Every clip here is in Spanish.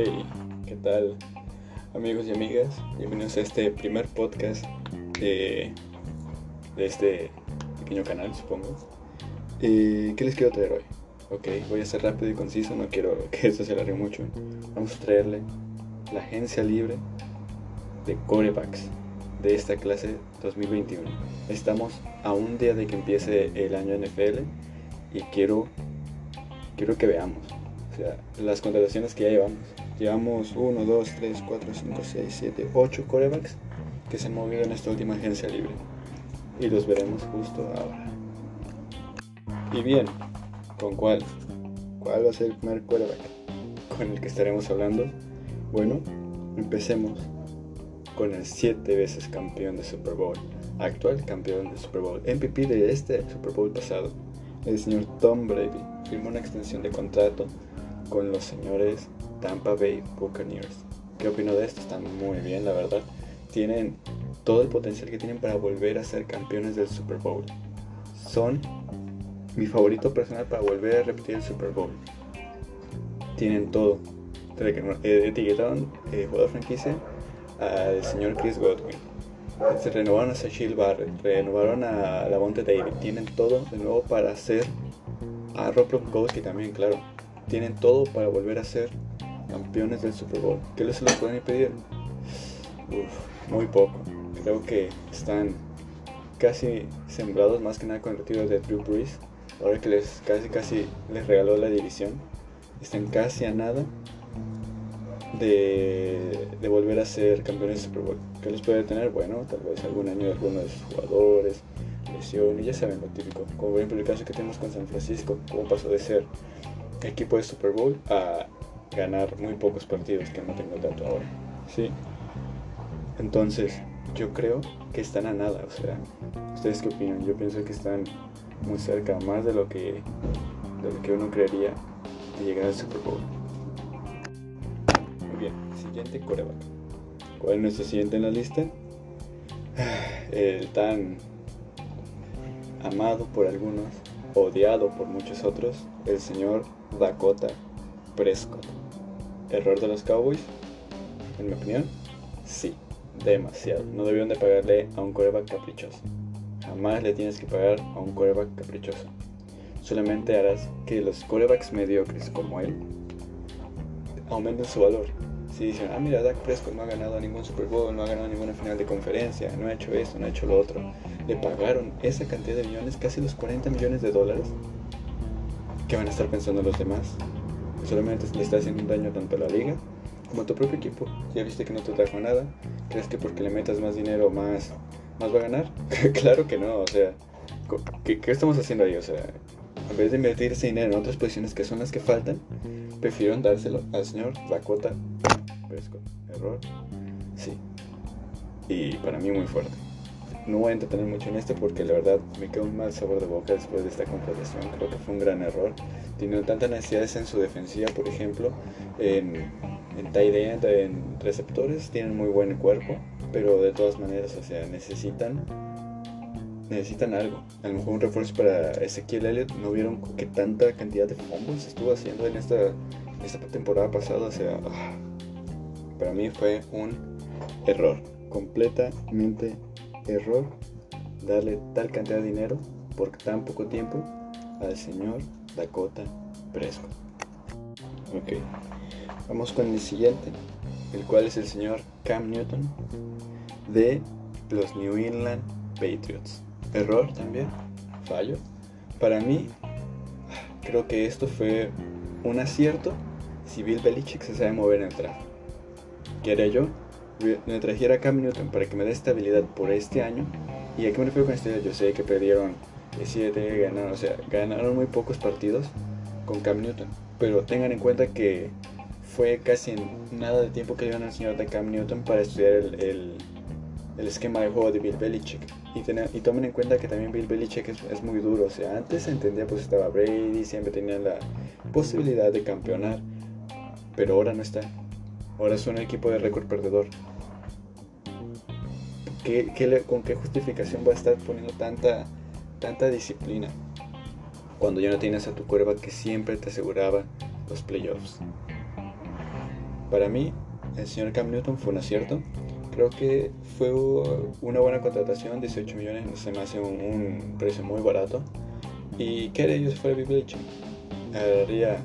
Hey, ¿qué tal amigos y amigas? Bienvenidos a este primer podcast de, este pequeño canal, supongo. ¿Y ¿Qué les quiero traer hoy? Ok, voy a ser rápido y conciso, no quiero que esto se alargue mucho. Vamos a traerle la agencia libre de corebacks de esta clase 2021. Estamos a un día de que empiece el año NFL y quiero, quiero que veamos sea, las contrataciones que ya llevamos. Llevamos 1, 2, 3, 4, 5, 6, 7, 8 corebacks que se han movido en esta última agencia libre. Y los veremos justo ahora. Y bien, ¿con cuál? ¿Cuál va a ser el primer coreback con el que estaremos hablando? Bueno, empecemos con el 7 veces campeón de Super Bowl, actual campeón de Super Bowl, MVP de este Super Bowl pasado, el señor Tom Brady. Firmó una extensión de contrato con los señores Tampa Bay Buccaneers. ¿Qué opino de esto? Están muy bien, la verdad. Tienen todo el potencial que tienen para volver a ser campeones del Super Bowl. Son mi favorito personal para volver a repetir el Super Bowl. Tienen todo. Eh, etiquetaron eh, jugador franquicia al señor Chris Godwin. Se renovaron a Sachil Barrett, renovaron a Lavonte David. Tienen todo de nuevo para hacer a Rob Gronkowski también, claro tienen todo para volver a ser campeones del Super Bowl. ¿Qué les lo pueden impedir? Uf, muy poco. Creo que están casi sembrados más que nada con el retiro de Drew Brees. Ahora que les casi casi les regaló la división. Están casi a nada de, volver a ser campeones del Super Bowl. ¿Qué les puede tener? Bueno, tal vez algún año de algunos de sus jugadores, lesión, y ya saben lo típico. Como por ejemplo el caso que tenemos con San Francisco, como pasó de ser equipo de Super Bowl a ganar muy pocos partidos que no tengo tanto ahora. Sí. Entonces, yo creo que están a nada, o sea, ¿ustedes qué opinan? Yo pienso que están muy cerca, más de lo que, de lo que uno creería de llegar al Super Bowl. Muy bien, siguiente coreback. ¿Cuál es nuestro siguiente en la lista? El tan amado por algunos, odiado por muchos otros, el señor Dakota Prescott. ¿Error de los Cowboys? En mi opinión, sí, demasiado. No debieron de pagarle a un coreback caprichoso. Jamás le tienes que pagar a un coreback caprichoso. Solamente harás que los corebacks mediocres como él aumenten su valor. Si dicen, ah, mira, Dak Prescott no ha ganado ningún Super Bowl, no ha ganado ninguna final de conferencia, no ha hecho esto, no ha hecho lo otro, le pagaron esa cantidad de millones, casi los 40 millones de dólares, ¿Qué van a estar pensando los demás? Solamente le está haciendo un daño tanto a la liga como a tu propio equipo. Ya viste que no te trajo nada. ¿Crees que porque le metas más dinero más, más va a ganar? claro que no, o sea, ¿qué, ¿qué, estamos haciendo ahí? O sea, en vez de invertir ese dinero en otras posiciones que son las que faltan, prefirieron dárselo al señor Dakota Prescott. Error. Sí. Y para mí muy fuerte no voy a entretener mucho en esto porque la verdad me queda un mal sabor de boca después de esta contratación. Creo que fue un gran error. Tienen tantas necesidades en su defensiva, por ejemplo, en, en tight end, en receptores, tienen muy buen cuerpo, pero de todas maneras, o sea, necesitan necesitan algo. A lo mejor un refuerzo para Ezequiel Elliott. No vieron que tanta cantidad de fumbles estuvo haciendo en esta, esta temporada pasada. O sea, ah, para mí fue un error. Completamente error darle tal cantidad de dinero por tan poco tiempo al señor Dakota Prescott. Ok, vamos con el siguiente, el cual es el señor Cam Newton de los New England Patriots. Error también, fallo. Para mí, creo que esto fue un acierto si Bill Belichick se sabe mover en el. ¿Qué haría yo? Me trajera a Cam Newton para que me dé estabilidad por este año. ¿Y a qué me refiero con estabilidad? Yo sé que perdieron 7, ganaron, o sea, ganaron muy pocos partidos con Cam Newton. Pero tengan en cuenta que fue casi nada de tiempo que le iban señor de Cam Newton para estudiar el, el, esquema de juego de Bill Belichick. Y, y tomen en cuenta que también Bill Belichick es, es, muy duro. O sea, antes se entendía pues estaba Brady, siempre tenía la posibilidad de campeonar. Pero ahora no está. Ahora es un equipo de récord perdedor. ¿Con qué justificación va a estar poniendo tanta, tanta disciplina cuando ya no tienes a tu cuerva que siempre te aseguraba los playoffs? Para mí, el señor Cam Newton fue un acierto. Creo que fue una buena contratación, 18 millones se me hace un, precio muy barato. ¿Y qué yo si fuera Bill? Agarraría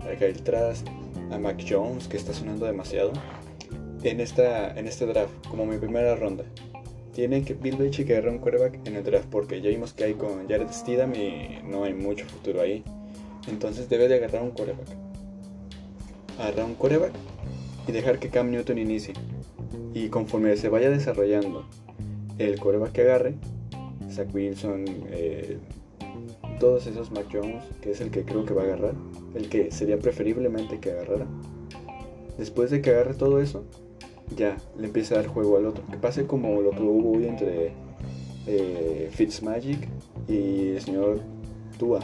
a Kyle Trask, a Mac Jones, que está sonando demasiado, en, esta, en este draft, como mi primera ronda. Tiene que Bill Belichick agarrar un quarterback en el draft, porque ya vimos que hay con Jared Steedham y no hay mucho futuro ahí. Entonces debe de agarrar un quarterback. Agarrar un quarterback y dejar que Cam Newton inicie. Y conforme se vaya desarrollando el quarterback que agarre, Zach Wilson, eh, todos esos Mac Jones, que es el que creo que va a agarrar, el que sería preferiblemente que agarrara. Después de que agarre todo eso, ya le empieza a dar juego al otro. Que pase como lo que hubo hoy entre eh, Fitzmagic y el señor Tua.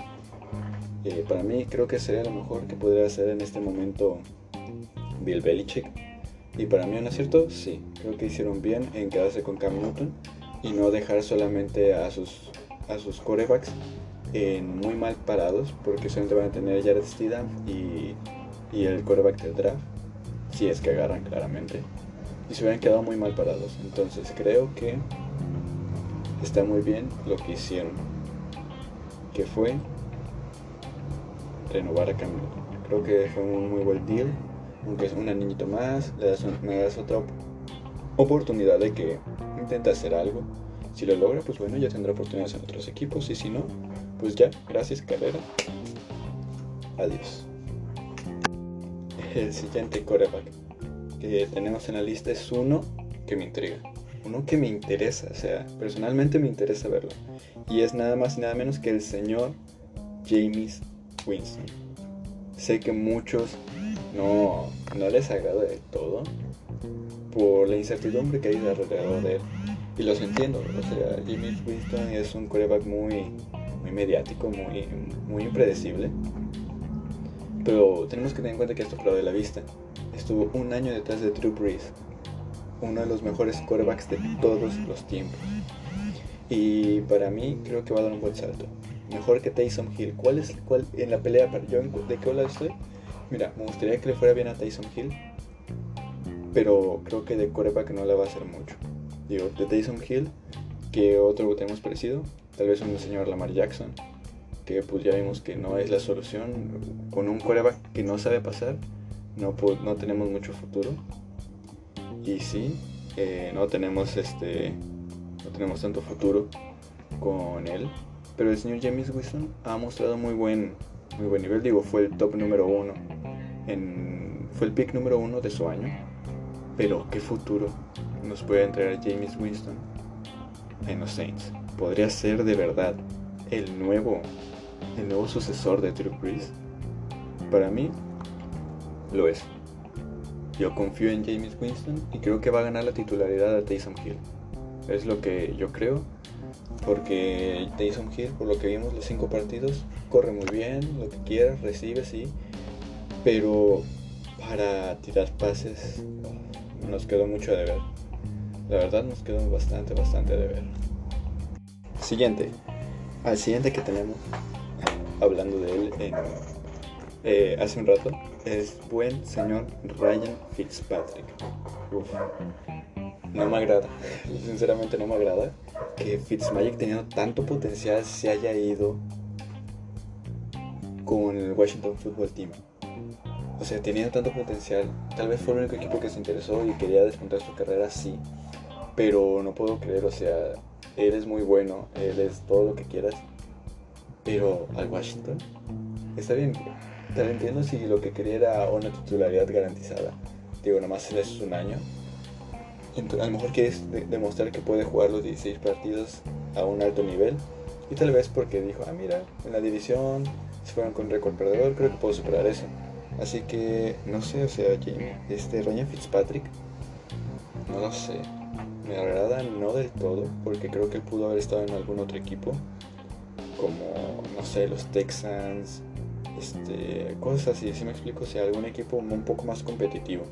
Eh, para mí creo que sería lo mejor que podría hacer en este momento Bill Belichick. Y para mí un acierto, sí, creo que hicieron bien en quedarse con Cam Newton y no dejar solamente a sus, a sus corebacks en muy mal parados, porque solamente van a tener Jared Steedham y, y el coreback del draft, si es que agarran claramente, y se hubieran quedado muy mal parados. Entonces creo que está muy bien lo que hicieron, que fue renovar a Cam. Creo que fue un muy buen deal aunque es un niñito más, le das, me das otra oportunidad de que intente hacer algo. Si lo logra, pues bueno, ya tendrá oportunidades en otros equipos. Y si no, pues ya, gracias carrera. Adiós. El siguiente coreback que tenemos en la lista es uno que me intriga. Uno que me interesa, o sea, personalmente me interesa verlo. Y es nada más y nada menos que el señor James Winston. Sé que muchos no, no les agrada del todo por la incertidumbre que hay alrededor de él. Y los entiendo, o sea, Jimmy Winston es un coreback muy, muy mediático, muy, muy impredecible. Pero tenemos que tener en cuenta que esto fue de la vista. Estuvo un año detrás de Drew Brees, uno de los mejores corebacks de todos los tiempos. Y para mí creo que va a dar un buen salto. Mejor que Taysom Hill. ¿Cuál es cuál en la pelea? Yo, ¿De qué lado estoy? Mira, me gustaría que le fuera bien a Tyson Hill, pero creo que de coreback no le va a hacer mucho. Digo, de Tyson Hill, que otro tenemos parecido, tal vez un señor Lamar Jackson, que pues ya vimos que no es la solución. Con un coreback que no sabe pasar, no, no tenemos mucho futuro. Y sí, eh, no tenemos este no tenemos tanto futuro con él. Pero el señor James Wilson ha mostrado muy buen, muy buen nivel. Digo, fue el top número uno fue el pick número uno de su año. Pero qué futuro nos puede entregar James Winston en los Saints. Podría ser de verdad el nuevo, el nuevo sucesor de Drew Brees. Para mí, lo es. Yo confío en James Winston y creo que va a ganar la titularidad a Taysom Hill. Es lo que yo creo. Porque Taysom Hill, por lo que vimos los cinco partidos, corre muy bien, lo que quiera, recibe, sí pero para tirar pases nos quedó mucho de ver. La verdad nos quedó bastante, bastante de ver. Siguiente. Al siguiente que tenemos, hablando de él eh, hace un rato, es buen señor Ryan Fitzpatrick. no me agrada, sinceramente no me agrada que Fitzmagic teniendo tanto potencial se haya ido con el Washington Football Team o sea, teniendo tanto potencial, tal vez fue el único equipo que se interesó y quería desmontar su carrera, sí. Pero no puedo creer, o sea, eres muy bueno, eres todo lo que quieras. Pero al Washington, está bien, te entiendo si lo que quería era una titularidad garantizada. Digo, nomás es un año. Entonces, a lo mejor quieres demostrar que puede jugar los 16 partidos a un alto nivel. Y tal vez porque dijo, ah, mira, en la división se fueron con récord perdedor, creo que puedo superar eso. Así que, no sé, o sea, este Ryan Fitzpatrick, no lo sé. Me agrada no del todo, porque creo que pudo haber estado en algún otro equipo, como, no sé, los Texans, este, cosas así, si me explico, o sea, algún equipo un poco más competitivo.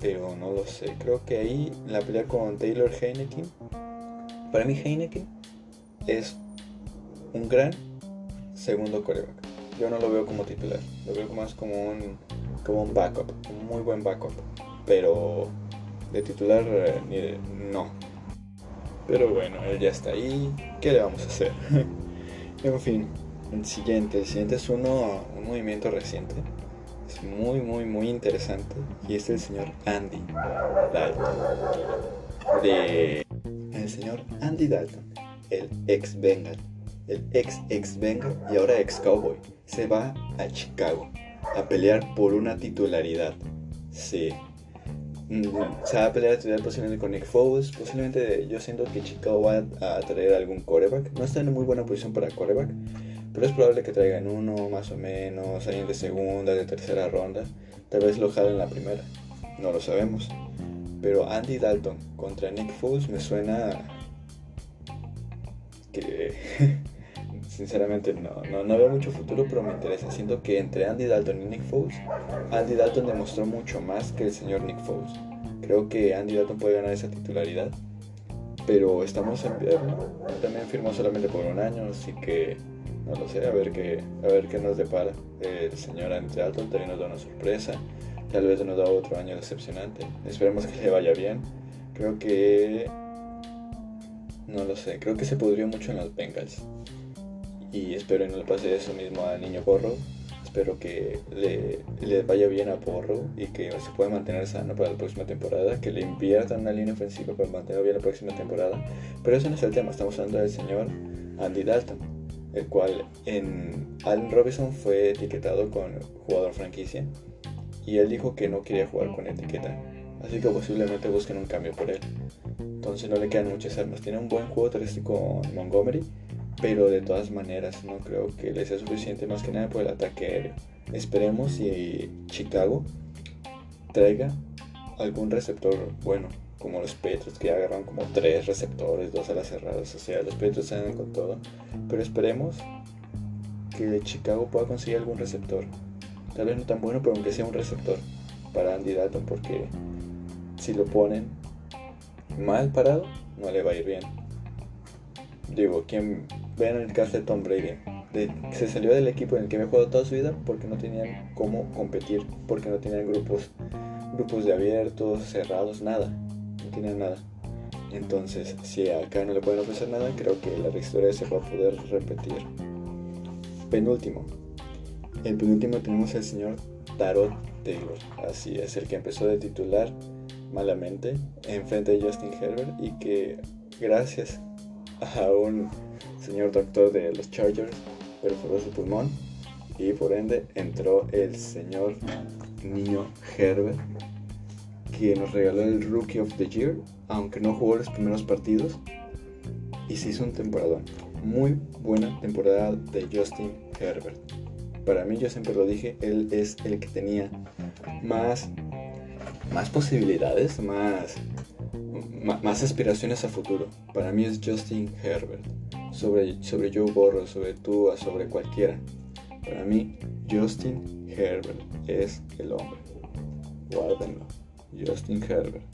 Pero no lo sé, creo que ahí la pelea con Taylor Heineken, para mí Heineken es un gran segundo coreback yo no lo veo como titular, lo veo más como un como un backup, un muy buen backup, pero de titular eh, no. Pero bueno, él ya está ahí, ¿qué le vamos a hacer? en fin, el siguiente, el siguiente es uno, un movimiento reciente, es muy, muy, muy interesante y es el señor Andy Dalton. De el señor Andy Dalton, el ex Bengal, el ex ex Bengal y ahora ex Cowboy, se va a Chicago a pelear por una titularidad. Sí. Se va a pelear posiblemente con Nick Foles. Posiblemente yo siento que Chicago va a traer algún coreback. No está en muy buena posición para coreback. Pero es probable que traigan uno más o menos, alguien de segunda, de tercera ronda. Tal vez lo jalen en la primera. No lo sabemos. Pero Andy Dalton contra Nick Foles me suena que sinceramente no, no, veo mucho futuro, pero me interesa. Siento que entre Andy Dalton y Nick Foles, Andy Dalton demostró mucho más que el señor Nick Foles. Creo que Andy Dalton puede ganar esa titularidad, pero estamos en invierno. También firmó solamente por un año, así que no lo sé, a ver qué, a ver qué nos depara. El señor Andy Dalton también nos da una sorpresa, tal vez nos da otro año decepcionante. Esperemos que le vaya bien. Creo que no lo sé, creo que se pudrió mucho en los Bengals y espero que no le pase eso mismo al niño Porro. Espero que le, le, vaya bien a Porro y que se pueda mantener sano para la próxima temporada, que le inviertan una línea ofensiva para mantener bien la próxima temporada. Pero eso no es el tema, estamos hablando del señor Andy Dalton, el cual en Allen Robinson fue etiquetado con jugador franquicia y él dijo que no quería jugar con etiqueta. Así que posiblemente busquen un cambio por él. Entonces no le quedan muchas armas. Tiene un buen juego terrestre con Montgomery pero de todas maneras no creo que le sea suficiente más que nada por el ataque aéreo. Esperemos si Chicago traiga algún receptor bueno, como los Petros que agarran como tres receptores, dos alas cerradas, o sea, los Petros andan con todo, pero esperemos que Chicago pueda conseguir algún receptor, tal vez no tan bueno, pero aunque sea un receptor para Andy Dalton, porque si lo ponen mal parado, no le va a ir bien. Digo, ¿quién Vean el caso de Tom Brady. se salió del equipo en el que había jugado toda su vida porque no tenían cómo competir, porque no tenían grupos, grupos de abiertos, cerrados, nada. No tenían nada. Entonces, si acá no le pueden ofrecer nada, creo que la historia se va a poder repetir. Penúltimo. El penúltimo tenemos al señor Tarot Taylor. Así es, el que empezó de titular malamente en frente de Justin Herbert y que gracias a un señor doctor de los Chargers perforó su pulmón y por ende entró el señor niño Herbert que nos regaló el Rookie of the Year, aunque no jugó los primeros partidos y se hizo un temporadón. Muy buena temporada de Justin Herbert. Para mí, yo siempre lo dije, él es el que tenía más, más posibilidades, más, más aspiraciones a futuro. Para mí es Justin Herbert sobre, sobre Joe Burrow, sobre Tua, sobre cualquiera. Para mí, Justin Herbert es el hombre. Guárdenlo. Justin Herbert.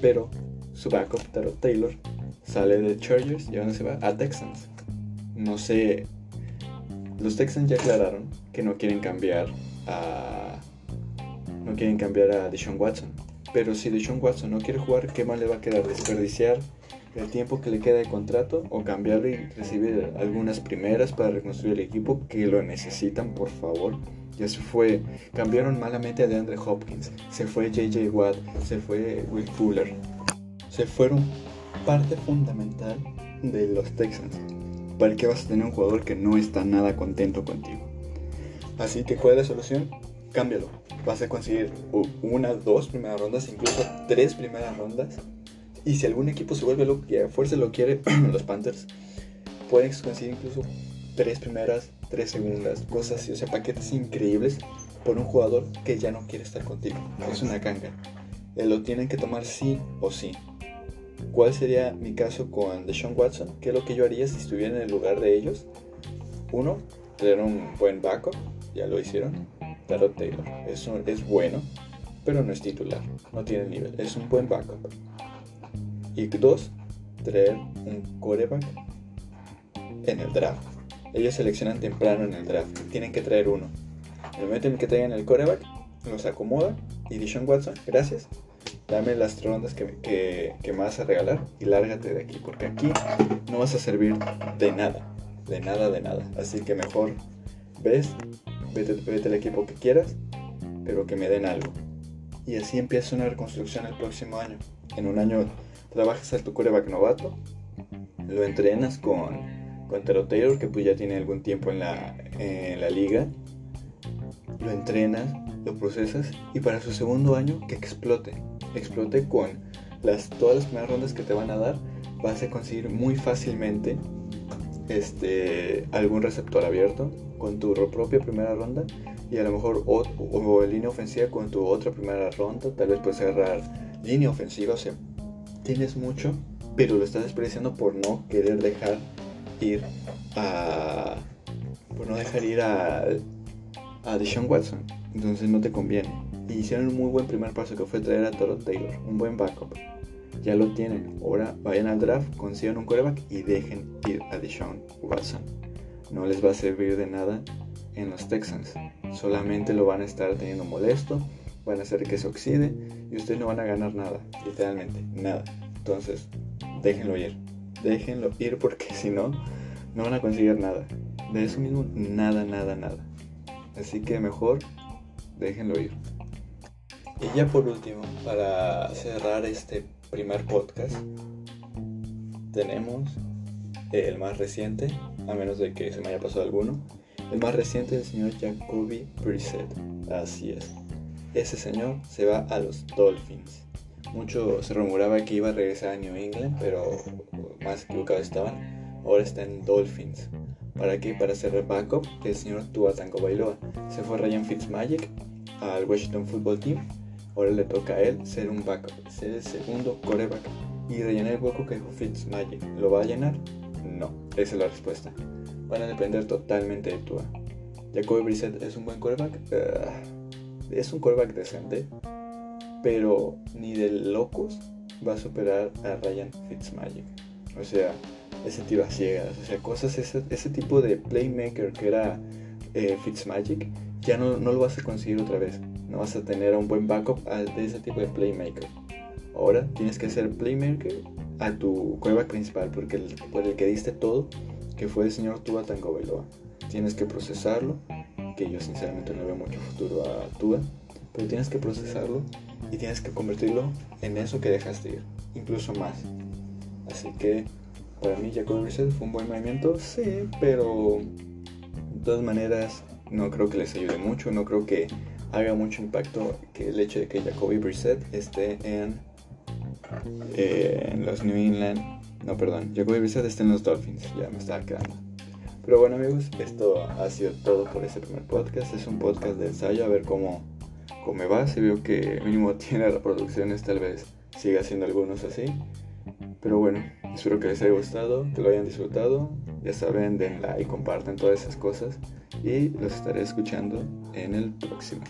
Pero su backup, Taro Taylor, sale de Chargers y ahora se va a Texans. No sé. Los Texans ya aclararon que no quieren cambiar a. No quieren cambiar a Deshaun Watson. Pero si Deshaun Watson no quiere jugar, ¿qué más le va a quedar? Desperdiciar el tiempo que le queda de contrato o cambiarlo y recibir algunas primeras para reconstruir el equipo que lo necesitan, por favor. Ya se fue, cambiaron malamente a DeAndre Hopkins, se fue JJ Watt, se fue Will Fuller. Se fueron parte fundamental de los Texans. ¿Para qué vas a tener un jugador que no está nada contento contigo? Así que, ¿cuál es la solución? Cámbialo. Vas a conseguir una, dos primeras rondas, incluso tres primeras rondas y si algún equipo se vuelve loco y a fuerza lo quiere, los Panthers pueden conseguir incluso tres primeras, tres segundas, cosas así, o sea, paquetes increíbles por un jugador que ya no quiere estar contigo. Es una canga. Eh, lo tienen que tomar sí o sí. ¿Cuál sería mi caso con Deshaun Watson? ¿Qué es lo que yo haría si estuviera en el lugar de ellos? Uno, tener un buen backup, ya lo hicieron. Claro, Taylor, eso es bueno, pero no es titular, no tiene nivel, es un buen backup. Y dos, traer un coreback en el draft. Ellos seleccionan temprano en el draft. Tienen que traer uno. el momento en que en el coreback, los acomoda y Dishon Watson, gracias, dame las rondas que, que, que, me vas a regalar y lárgate de aquí, porque aquí no vas a servir de nada, de nada, de nada. Así que mejor ves, vete, vete al equipo que quieras, pero que me den algo. Y así empieza una reconstrucción el próximo año. En un año trabajas a tu coreback novato, lo entrenas con, con Tero Taylor, que pues ya tiene algún tiempo en la, en la liga, lo entrenas, lo procesas y para su segundo año que explote explote con las, todas las primeras rondas que te van a dar, vas a conseguir muy fácilmente este, algún receptor abierto con tu propia primera ronda y a lo mejor o, línea ofensiva con tu otra primera ronda, tal vez puedes agarrar línea ofensiva, o sea, tienes mucho, pero lo estás desperdiciando por no querer dejar ir a por no dejar ir a a Deshaun Watson, entonces no te conviene y hicieron un muy buen primer paso que fue traer a Toro Taylor, un buen backup. Ya lo tienen. Ahora vayan al draft, consigan un quarterback y dejen ir a Deshaun Watson. No les va a servir de nada en los Texans. Solamente lo van a estar teniendo molesto, van a hacer que se oxide y ustedes no van a ganar nada, literalmente, nada. Entonces, déjenlo ir. Déjenlo ir porque si no, no van a conseguir nada. De eso mismo, nada, nada, nada. Así que mejor déjenlo ir. Y ya por último, para cerrar este primer podcast, tenemos el más reciente, a menos de que se me haya pasado alguno, el más reciente del señor Jacoby Brissett. Así es. Ese señor se va a los Dolphins. Mucho se rumoraba que iba a regresar a New England, pero más equivocados estaban. Ahora está en Dolphins. ¿Para qué? Para ser backup del señor Tua Tango Bailoa. Se fue Ryan Fitzmagic al Washington Football Team Ahora le toca a él ser un backup, ser el segundo coreback y rellenar el hueco que dejó Fitzmagic. ¿Lo va a llenar? No, esa es la respuesta. Van a depender totalmente de Tua. Jacoby Brissett es un buen coreback. Ah, es un coreback decente, pero ni de locos va a superar a Ryan Fitzmagic. O sea, ese tiro a ciegas, o sea, cosas, ese, ese tipo de playmaker que era eh, Fitzmagic, ya no, no lo vas a conseguir otra vez no vas a tener un buen backup de ese tipo de playmaker. Ahora tienes que ser playmaker a tu quarterback principal, porque por el que diste todo, que fue el señor Tua Tango. Tienes que procesarlo, que yo sinceramente no veo mucho futuro a Tua, pero tienes que procesarlo y tienes que convertirlo en eso que dejaste ir, incluso más. Así que para mí Jacoby Brissett fue un buen movimiento, sí, pero de todas maneras no creo que les ayude mucho, no creo que haga mucho impacto que el hecho de que Jacoby Brissett esté en, eh, en los New England. No, perdón, Jacoby Brissett esté en los Dolphins. Ya me estaba quedando. Pero bueno, amigos, esto ha sido todo por este primer podcast. Es un podcast de ensayo, a ver cómo, cómo me va. Si veo que mínimo tiene reproducciones, tal vez siga haciendo algunos así. Pero bueno, espero que les haya gustado, que lo hayan disfrutado. Ya saben, den like, compartan todas esas cosas. Y los estaré escuchando en el próximo.